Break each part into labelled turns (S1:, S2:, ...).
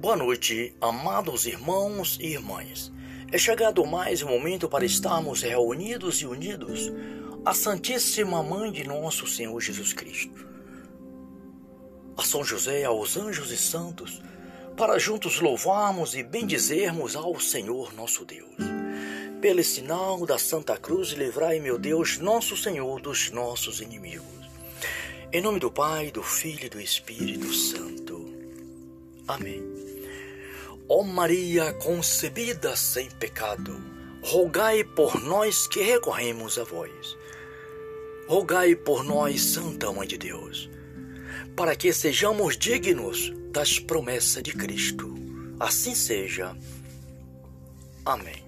S1: Boa noite, amados irmãos e irmãs. É chegado mais um momento para estarmos reunidos e unidos à Santíssima Mãe de nosso Senhor Jesus Cristo. A São José, aos anjos e santos, para juntos louvarmos e bendizermos ao Senhor nosso Deus. Pelo sinal da Santa Cruz, livrai, meu Deus, nosso Senhor, dos nossos inimigos. Em nome do Pai, do Filho e do Espírito Santo. Amém. Ó Maria concebida sem pecado, rogai por nós que recorremos a vós. Rogai por nós, Santa Mãe de Deus, para que sejamos dignos das promessas de Cristo. Assim seja. Amém.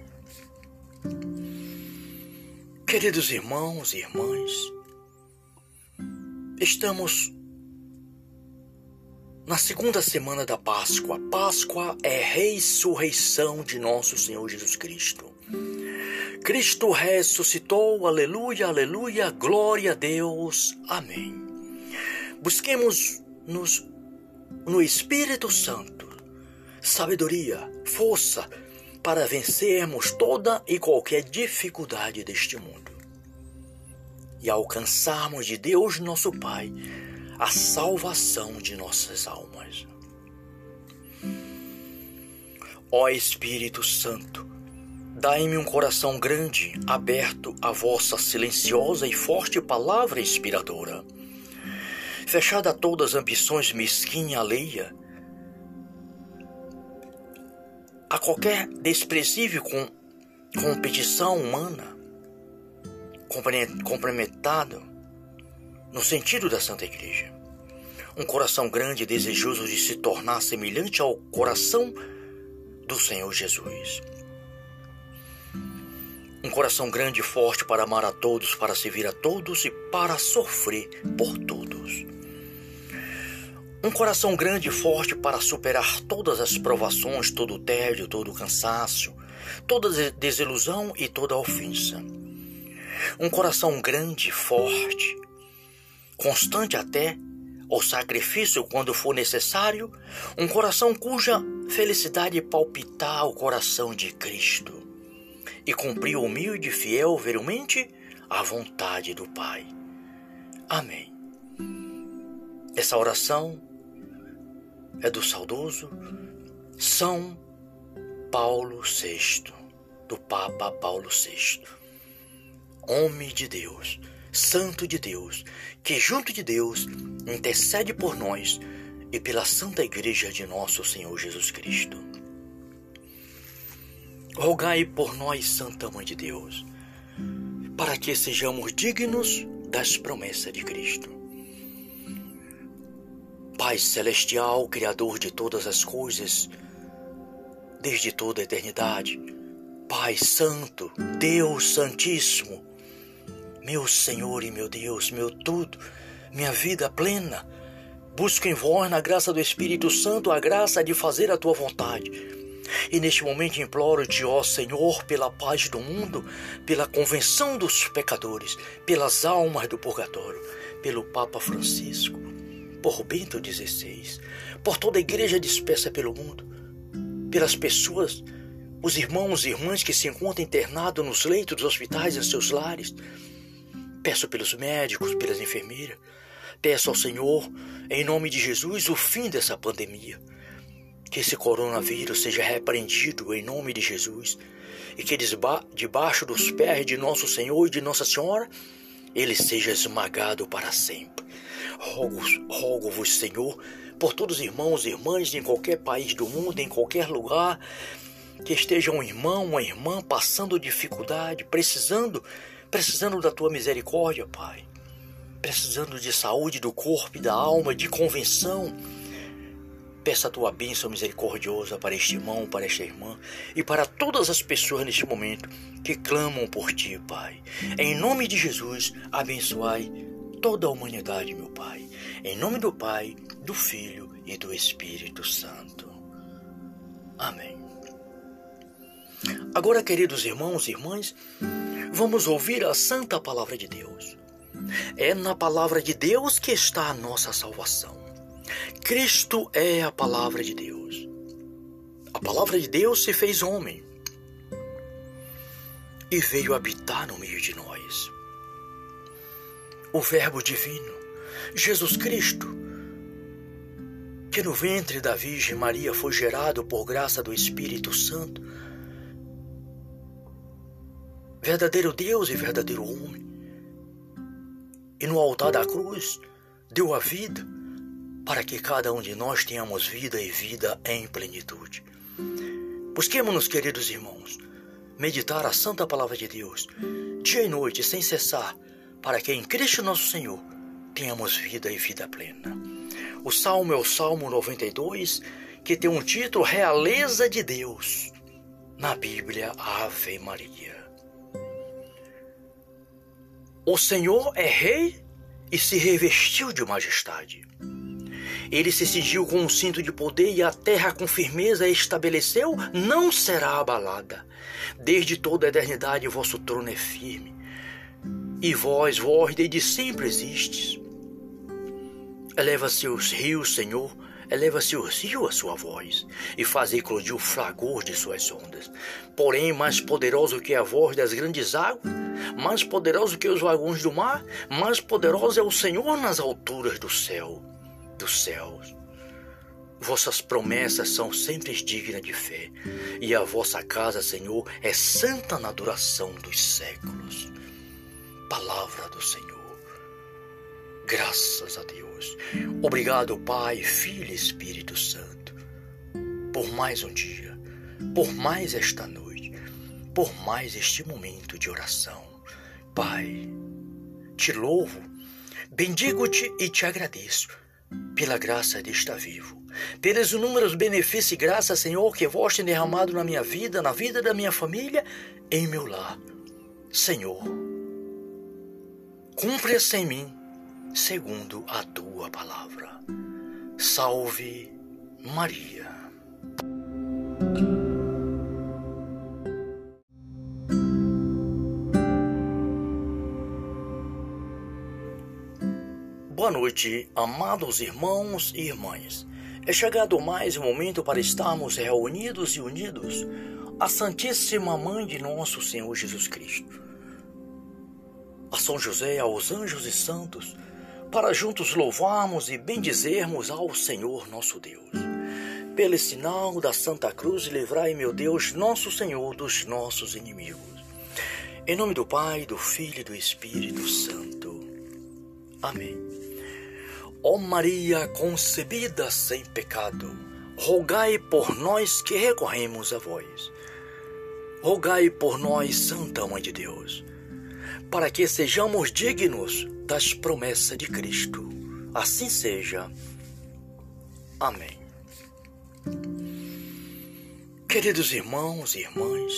S1: Queridos irmãos e irmãs, estamos na segunda semana da Páscoa, Páscoa é ressurreição de nosso Senhor Jesus Cristo. Cristo ressuscitou, aleluia, aleluia, glória a Deus, amém. Busquemos nos, no Espírito Santo sabedoria, força para vencermos toda e qualquer dificuldade deste mundo e alcançarmos de Deus nosso Pai a salvação de nossas almas. Ó Espírito Santo, dai-me um coração grande, aberto à vossa silenciosa e forte palavra inspiradora. Fechada a todas as ambições mesquinha alheia, a qualquer desprezível com, competição humana, complementado no sentido da Santa Igreja. Um coração grande e desejoso de se tornar semelhante ao coração do Senhor Jesus. Um coração grande e forte para amar a todos, para servir a todos e para sofrer por todos. Um coração grande e forte para superar todas as provações, todo o tédio, todo o cansaço, toda desilusão e toda ofensa. Um coração grande e forte constante até o sacrifício quando for necessário, um coração cuja felicidade palpitar o coração de Cristo e cumprir humilde e fiel veramente a vontade do Pai. Amém. Essa oração é do saudoso São Paulo VI, do Papa Paulo VI, homem de Deus Santo de Deus, que junto de Deus intercede por nós e pela Santa Igreja de nosso Senhor Jesus Cristo. Rogai por nós, Santa Mãe de Deus, para que sejamos dignos das promessas de Cristo. Pai Celestial, Criador de todas as coisas, desde toda a eternidade, Pai Santo, Deus Santíssimo, meu Senhor e meu Deus, meu tudo, minha vida plena. Busco em vós, na graça do Espírito Santo, a graça de fazer a tua vontade. E neste momento imploro-te, ó Senhor, pela paz do mundo, pela convenção dos pecadores, pelas almas do purgatório, pelo Papa Francisco, por Bento XVI, por toda a igreja dispersa pelo mundo, pelas pessoas, os irmãos e irmãs que se encontram internados nos leitos dos hospitais e seus lares, Peço pelos médicos, pelas enfermeiras. Peço ao Senhor, em nome de Jesus, o fim dessa pandemia. Que esse coronavírus seja repreendido em nome de Jesus e que debaixo dos pés de nosso Senhor e de Nossa Senhora ele seja esmagado para sempre. Rogo-vos, rogo Senhor, por todos os irmãos e irmãs em qualquer país do mundo, em qualquer lugar, que esteja um irmão, uma irmã passando dificuldade, precisando precisando da tua misericórdia, Pai. Precisando de saúde do corpo e da alma, de convenção. Peça a tua bênção misericordiosa para este irmão, para esta irmã e para todas as pessoas neste momento que clamam por ti, Pai. Em nome de Jesus, abençoai toda a humanidade, meu Pai. Em nome do Pai, do Filho e do Espírito Santo. Amém. Agora, queridos irmãos e irmãs, vamos ouvir a santa palavra de Deus. É na palavra de Deus que está a nossa salvação. Cristo é a palavra de Deus. palavra de Deus se fez homem e veio habitar no meio de nós. O Verbo divino, Jesus Cristo, que no ventre da Virgem Maria foi gerado por graça do Espírito Santo, verdadeiro Deus e verdadeiro homem, e no altar da cruz deu a vida para que cada um de nós tenhamos vida e vida em plenitude. Busquemos-nos, queridos irmãos, meditar a santa palavra de Deus, dia e noite, sem cessar, para que em Cristo nosso Senhor tenhamos vida e vida plena. O salmo é o Salmo 92, que tem um título Realeza de Deus. Na Bíblia, Ave Maria. O Senhor é rei e se revestiu de majestade. Ele se cingiu com um cinto de poder e a terra com firmeza estabeleceu, não será abalada. Desde toda a eternidade vosso trono é firme. E vós, vós, desde sempre existes. Eleva seus rios, Senhor, eleva seus rios a sua voz, e faz eclodir o fragor de suas ondas. Porém, mais poderoso que a voz das grandes águas, mais poderoso que os vagões do mar, mais poderoso é o Senhor nas alturas do céu dos céus. Vossas promessas são sempre dignas de fé, e a vossa casa, Senhor, é santa na duração dos séculos. Palavra do Senhor. Graças a Deus. Obrigado, Pai, Filho e Espírito Santo, por mais um dia, por mais esta noite, por mais este momento de oração. Pai, te louvo, bendigo-te e te agradeço pela graça de estar vivo, pelos inúmeros benefícios e graças, Senhor, que vós tem derramado na minha vida, na vida da minha família, em meu lar. Senhor, cumpra-se em mim, segundo a tua palavra. Salve Maria. Boa noite, amados irmãos e irmãs. É chegado mais um momento para estarmos reunidos e unidos à Santíssima Mãe de nosso Senhor Jesus Cristo. A São José, aos anjos e santos, para juntos louvarmos e bendizermos ao Senhor nosso Deus. Pelo sinal da Santa Cruz, livrai, meu Deus, nosso Senhor, dos nossos inimigos. Em nome do Pai, do Filho e do Espírito Santo. Amém. Ó Maria concebida sem pecado, rogai por nós que recorremos a vós. Rogai por nós, Santa Mãe de Deus, para que sejamos dignos das promessas de Cristo. Assim seja. Amém. Queridos irmãos e irmãs,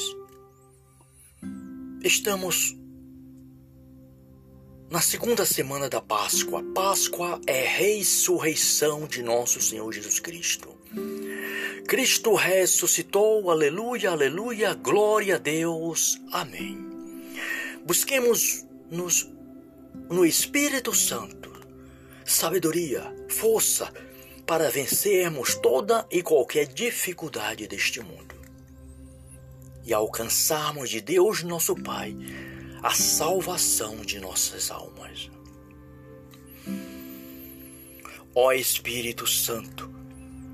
S1: estamos na segunda semana da Páscoa, Páscoa é ressurreição de nosso Senhor Jesus Cristo. Cristo ressuscitou, aleluia, aleluia, glória a Deus, amém. Busquemos nos, no Espírito Santo sabedoria, força para vencermos toda e qualquer dificuldade deste mundo e alcançarmos de Deus nosso Pai a salvação de nossas almas. Ó Espírito Santo,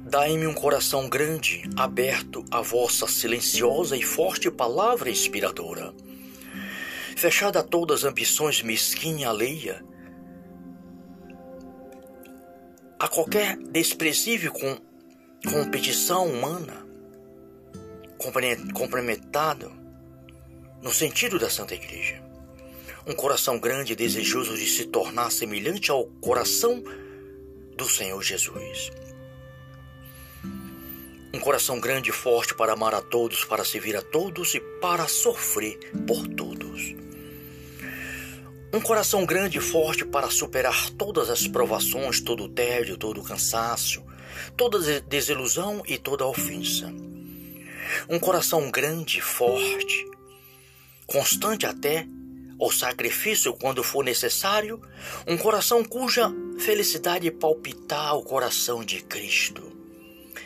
S1: dai-me um coração grande, aberto à vossa silenciosa e forte palavra inspiradora. Fechada a todas as ambições mesquinha alheia, a qualquer desprezível com, competição humana, comprometado no sentido da Santa Igreja. Um coração grande e desejoso de se tornar semelhante ao coração do Senhor Jesus. Um coração grande e forte para amar a todos, para servir a todos e para sofrer por todos. Um coração grande e forte para superar todas as provações, todo o tédio, todo o cansaço, toda desilusão e toda ofensa. Um coração grande e forte constante até o sacrifício quando for necessário, um coração cuja felicidade palpitar o coração de Cristo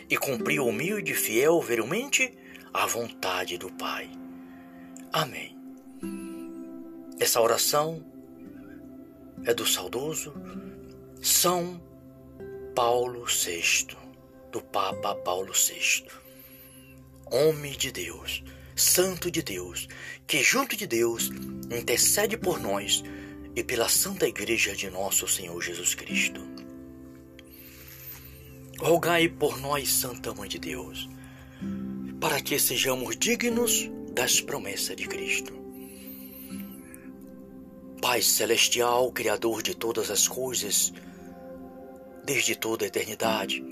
S1: e cumprir humilde e fiel, veramente, a vontade do Pai. Amém. Essa oração é do saudoso São Paulo VI, do Papa Paulo VI. Homem de Deus, Santo de Deus, que junto de Deus intercede por nós e pela Santa Igreja de nosso Senhor Jesus Cristo. Rogai por nós, Santa Mãe de Deus, para que sejamos dignos das promessas de Cristo. Pai Celestial, Criador de todas as coisas, desde toda a eternidade,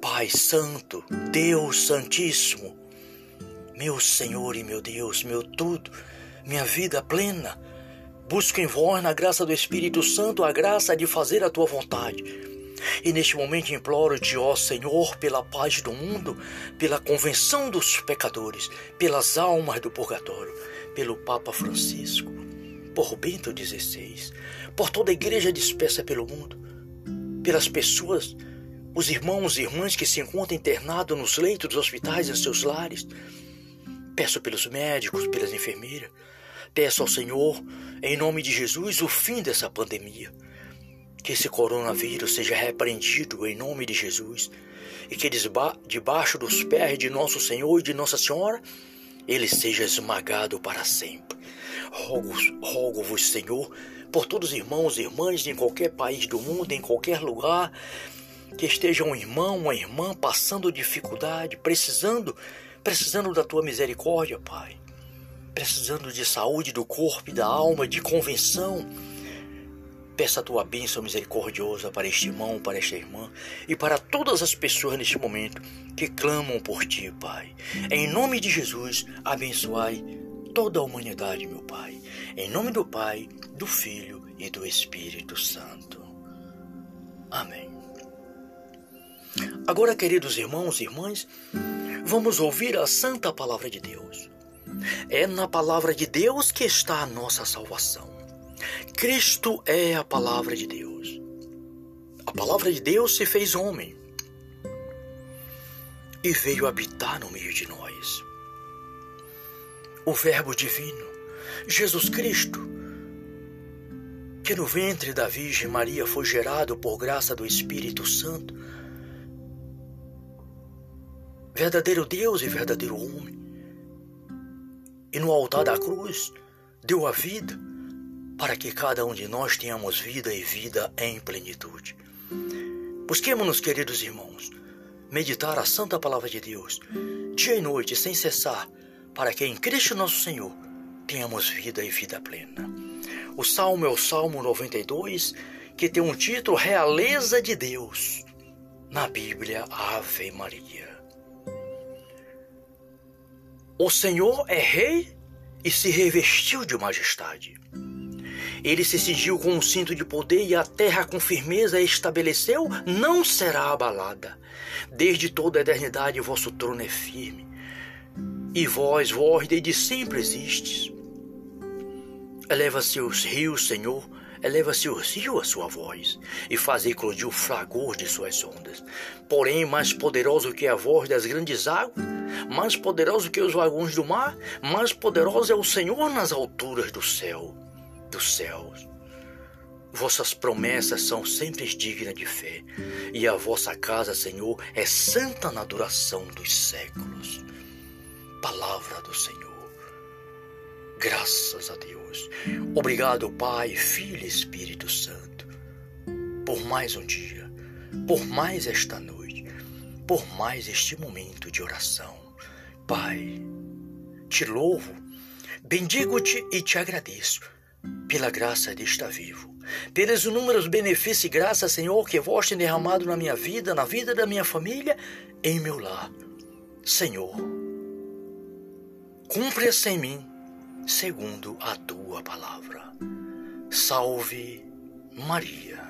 S1: Pai Santo, Deus Santíssimo, meu Senhor e meu Deus, meu tudo, minha vida plena, busco em vós, na graça do Espírito Santo, a graça de fazer a tua vontade. E neste momento imploro-te, ó Senhor, pela paz do mundo, pela convenção dos pecadores, pelas almas do purgatório, pelo Papa Francisco, por Bento XVI, por toda a igreja dispersa pelo mundo, pelas pessoas, os irmãos e irmãs que se encontram internados nos leitos dos hospitais em seus lares, Peço pelos médicos, pelas enfermeiras. Peço ao Senhor, em nome de Jesus, o fim dessa pandemia. Que esse coronavírus seja repreendido em nome de Jesus e que debaixo dos pés de nosso Senhor e de Nossa Senhora ele seja esmagado para sempre. Rogo-vos, rogo Senhor, por todos os irmãos e irmãs em qualquer país do mundo, em qualquer lugar, que esteja um irmão, uma irmã passando dificuldade, precisando precisando da tua misericórdia, Pai. Precisando de saúde do corpo e da alma, de convenção. Peça a tua bênção misericordiosa para este irmão, para esta irmã e para todas as pessoas neste momento que clamam por ti, Pai. Em nome de Jesus, abençoai toda a humanidade, meu Pai. Em nome do Pai, do Filho e do Espírito Santo. Amém. Agora, queridos irmãos e irmãs, vamos ouvir a santa palavra de Deus. É na palavra de Deus que está a nossa salvação. Cristo é a palavra de Deus. A palavra de Deus se fez homem e veio habitar no meio de nós. O Verbo divino, Jesus Cristo, que no ventre da Virgem Maria foi gerado por graça do Espírito Santo, verdadeiro Deus e verdadeiro homem. E no altar da cruz deu a vida para que cada um de nós tenhamos vida e vida em plenitude. Busquemos-nos, queridos irmãos, meditar a santa palavra de Deus, dia e noite, sem cessar, para que em Cristo nosso Senhor tenhamos vida e vida plena. O salmo é o Salmo 92, que tem um título Realeza de Deus. Na Bíblia, Ave Maria. O Senhor é rei e se revestiu de majestade. Ele se cingiu com um cinto de poder e a terra com firmeza estabeleceu, não será abalada. Desde toda a eternidade vosso trono é firme. E vós, vós, desde sempre existes. Eleva seus rios, Senhor, eleva-se o rio a sua voz, e faz eclodir o fragor de suas ondas. Porém, mais poderoso que a voz das grandes águas, mais poderoso que os vagões do mar, mais poderoso é o Senhor nas alturas do céu, dos céus. Vossas promessas são sempre dignas de fé, e a vossa casa, Senhor, é santa na duração dos séculos. Palavra do Senhor. Graças a Deus. Obrigado, Pai, Filho e Espírito Santo, por mais um dia, por mais esta noite, por mais este momento de oração. Pai, te louvo, bendigo-te e te agradeço pela graça de estar vivo, pelos inúmeros benefícios e graças, Senhor, que vós tem derramado na minha vida, na vida da minha família, em meu lar. Senhor, cumpre-se em mim segundo a tua palavra. Salve Maria.